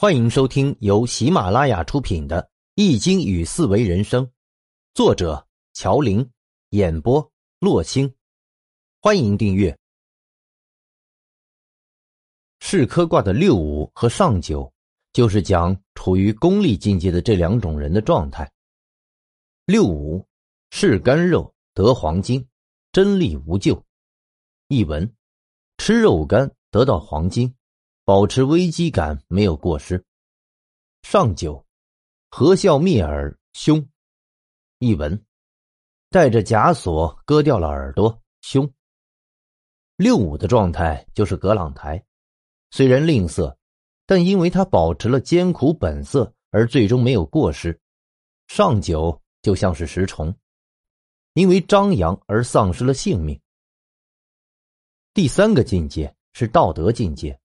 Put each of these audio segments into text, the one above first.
欢迎收听由喜马拉雅出品的《易经与四维人生》，作者乔林，演播洛青。欢迎订阅。世科卦的六五和上九，就是讲处于功利境界的这两种人的状态。六五，是干肉得黄金，真力无咎。译文：吃肉干得到黄金。保持危机感，没有过失。上九，何笑灭耳，凶。译文：带着枷锁割掉了耳朵，凶。六五的状态就是葛朗台，虽然吝啬，但因为他保持了艰苦本色，而最终没有过失。上九就像是食虫，因为张扬而丧失了性命。第三个境界是道德境界。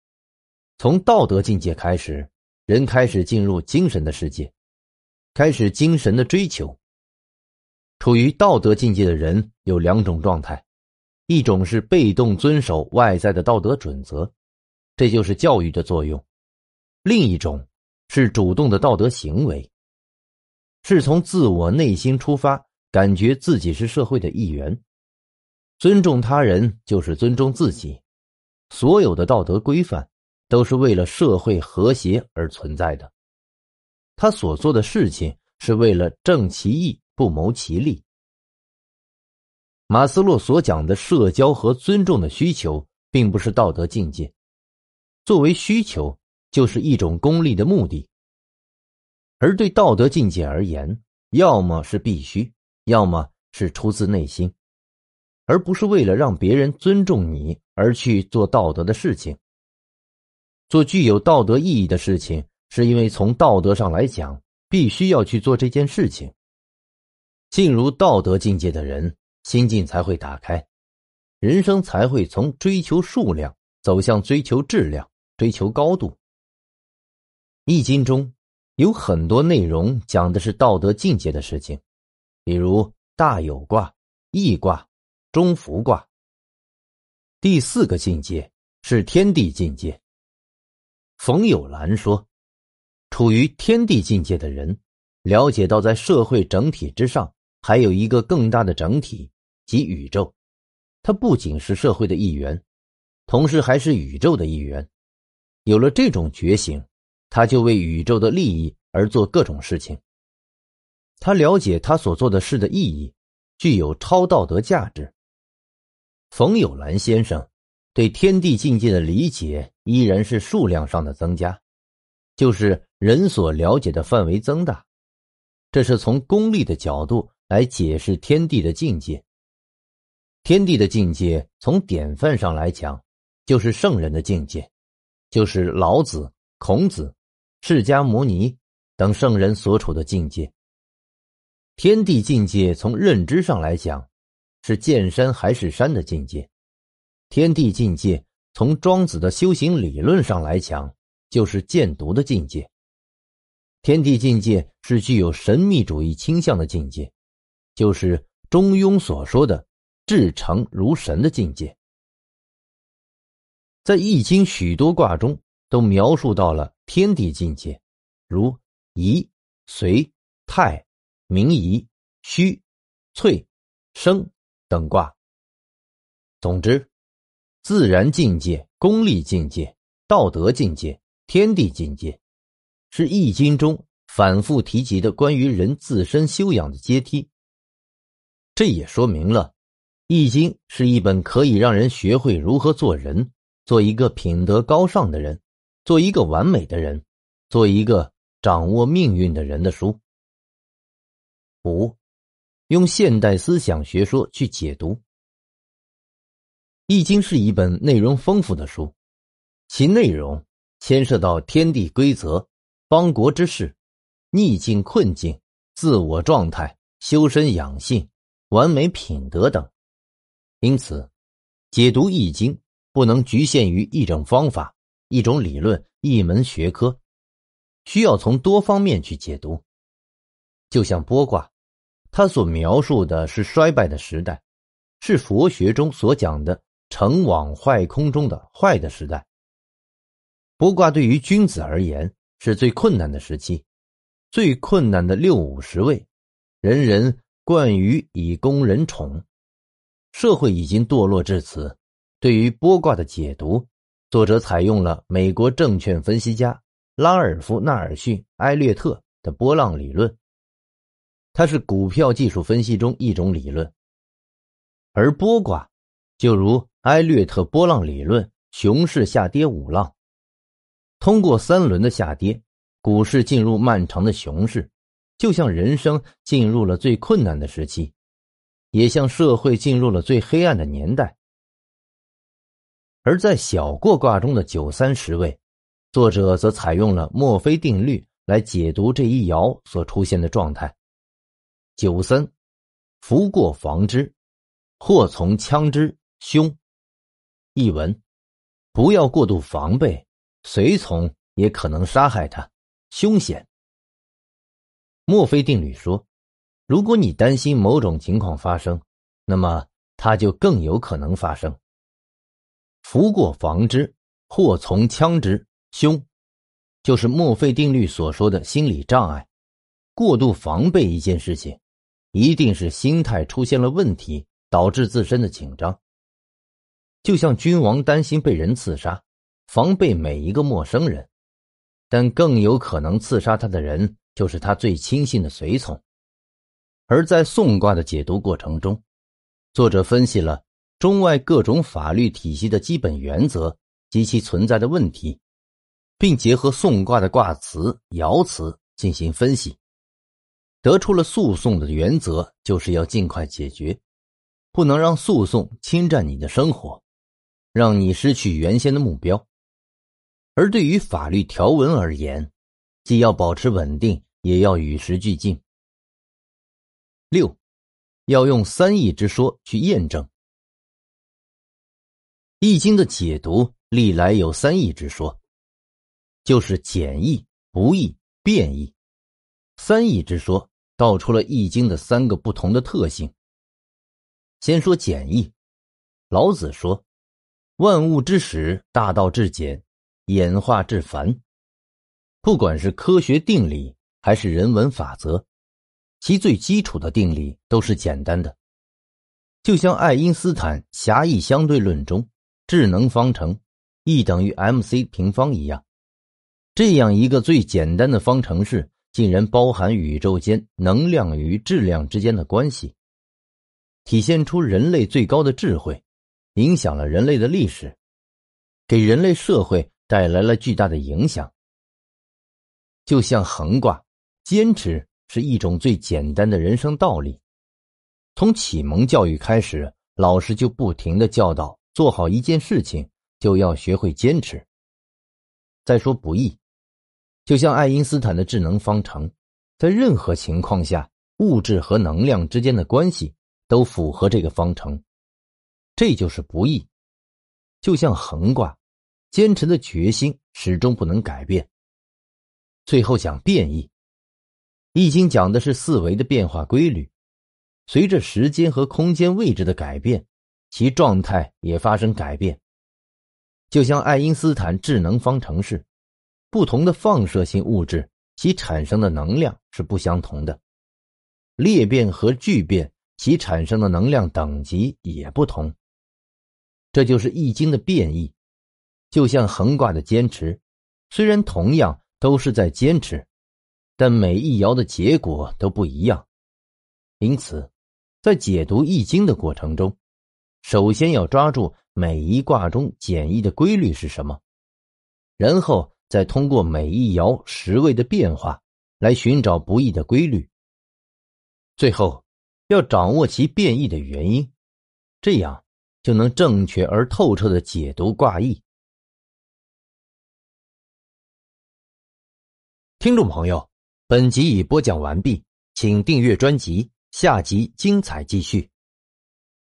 从道德境界开始，人开始进入精神的世界，开始精神的追求。处于道德境界的人有两种状态：一种是被动遵守外在的道德准则，这就是教育的作用；另一种是主动的道德行为，是从自我内心出发，感觉自己是社会的一员。尊重他人就是尊重自己，所有的道德规范。都是为了社会和谐而存在的。他所做的事情是为了正其义，不谋其利。马斯洛所讲的社交和尊重的需求，并不是道德境界。作为需求，就是一种功利的目的。而对道德境界而言，要么是必须，要么是出自内心，而不是为了让别人尊重你而去做道德的事情。做具有道德意义的事情，是因为从道德上来讲，必须要去做这件事情。进入道德境界的人，心境才会打开，人生才会从追求数量走向追求质量、追求高度。易经中有很多内容讲的是道德境界的事情，比如大有卦、易卦、中孚卦。第四个境界是天地境界。冯友兰说：“处于天地境界的人，了解到在社会整体之上，还有一个更大的整体，即宇宙。他不仅是社会的一员，同时还是宇宙的一员。有了这种觉醒，他就为宇宙的利益而做各种事情。他了解他所做的事的意义，具有超道德价值。”冯友兰先生。对天地境界的理解依然是数量上的增加，就是人所了解的范围增大。这是从功利的角度来解释天地的境界。天地的境界从典范上来讲，就是圣人的境界，就是老子、孔子、释迦牟尼等圣人所处的境界。天地境界从认知上来讲，是见山还是山的境界。天地境界，从庄子的修行理论上来讲，就是见读的境界。天地境界是具有神秘主义倾向的境界，就是中庸所说的“至诚如神”的境界。在《易经》许多卦中，都描述到了天地境界，如宜、随、泰、明夷、虚、萃、生等卦。总之。自然境界、功利境界、道德境界、天地境界，是易经中反复提及的关于人自身修养的阶梯。这也说明了，易经是一本可以让人学会如何做人，做一个品德高尚的人，做一个完美的人，做一个掌握命运的人的书。五，用现代思想学说去解读。《易经》是一本内容丰富的书，其内容牵涉到天地规则、邦国之事、逆境困境、自我状态、修身养性、完美品德等。因此，解读《易经》不能局限于一种方法、一种理论、一门学科，需要从多方面去解读。就像剥卦，它所描述的是衰败的时代，是佛学中所讲的。成往坏空中的坏的时代。卜卦对于君子而言是最困难的时期，最困难的六五十位，人人惯于以攻人宠，社会已经堕落至此。对于波卦的解读，作者采用了美国证券分析家拉尔夫·纳尔逊·埃略特的波浪理论，它是股票技术分析中一种理论，而波卦就如埃略特波浪理论，熊市下跌五浪。通过三轮的下跌，股市进入漫长的熊市，就像人生进入了最困难的时期，也像社会进入了最黑暗的年代。而在小过卦中的九三十位，作者则采用了墨菲定律来解读这一爻所出现的状态。九三，福过防之，祸从枪之，凶。译文：不要过度防备。随从也可能杀害他，凶险。墨菲定律说，如果你担心某种情况发生，那么它就更有可能发生。福过防之，祸从枪之，凶，就是墨菲定律所说的心理障碍。过度防备一件事情，一定是心态出现了问题，导致自身的紧张。就像君王担心被人刺杀。防备每一个陌生人，但更有可能刺杀他的人就是他最亲信的随从。而在宋卦的解读过程中，作者分析了中外各种法律体系的基本原则及其存在的问题，并结合宋卦的卦辞、爻辞进行分析，得出了诉讼的原则就是要尽快解决，不能让诉讼侵占你的生活，让你失去原先的目标。而对于法律条文而言，既要保持稳定，也要与时俱进。六，要用三义之说去验证《易经》的解读，历来有三义之说，就是简易、不易、变易。三义之说道出了《易经》的三个不同的特性。先说简易，老子说：“万物之始，大道至简。”演化至繁，不管是科学定理还是人文法则，其最基础的定理都是简单的。就像爱因斯坦狭义相对论中智能方程 E 等于 mc 平方一样，这样一个最简单的方程式，竟然包含宇宙间能量与质量之间的关系，体现出人类最高的智慧，影响了人类的历史，给人类社会。带来了巨大的影响。就像横卦，坚持是一种最简单的人生道理。从启蒙教育开始，老师就不停的教导：做好一件事情，就要学会坚持。再说不易，就像爱因斯坦的智能方程，在任何情况下，物质和能量之间的关系都符合这个方程，这就是不易。就像横卦。坚持的决心始终不能改变。最后讲变异，《易经》讲的是四维的变化规律，随着时间和空间位置的改变，其状态也发生改变。就像爱因斯坦智能方程式，不同的放射性物质其产生的能量是不相同的，裂变和聚变其产生的能量等级也不同。这就是《易经》的变异。就像横卦的坚持，虽然同样都是在坚持，但每一爻的结果都不一样。因此，在解读易经的过程中，首先要抓住每一卦中简易的规律是什么，然后再通过每一爻十位的变化来寻找不易的规律。最后，要掌握其变异的原因，这样就能正确而透彻的解读卦意。听众朋友，本集已播讲完毕，请订阅专辑，下集精彩继续。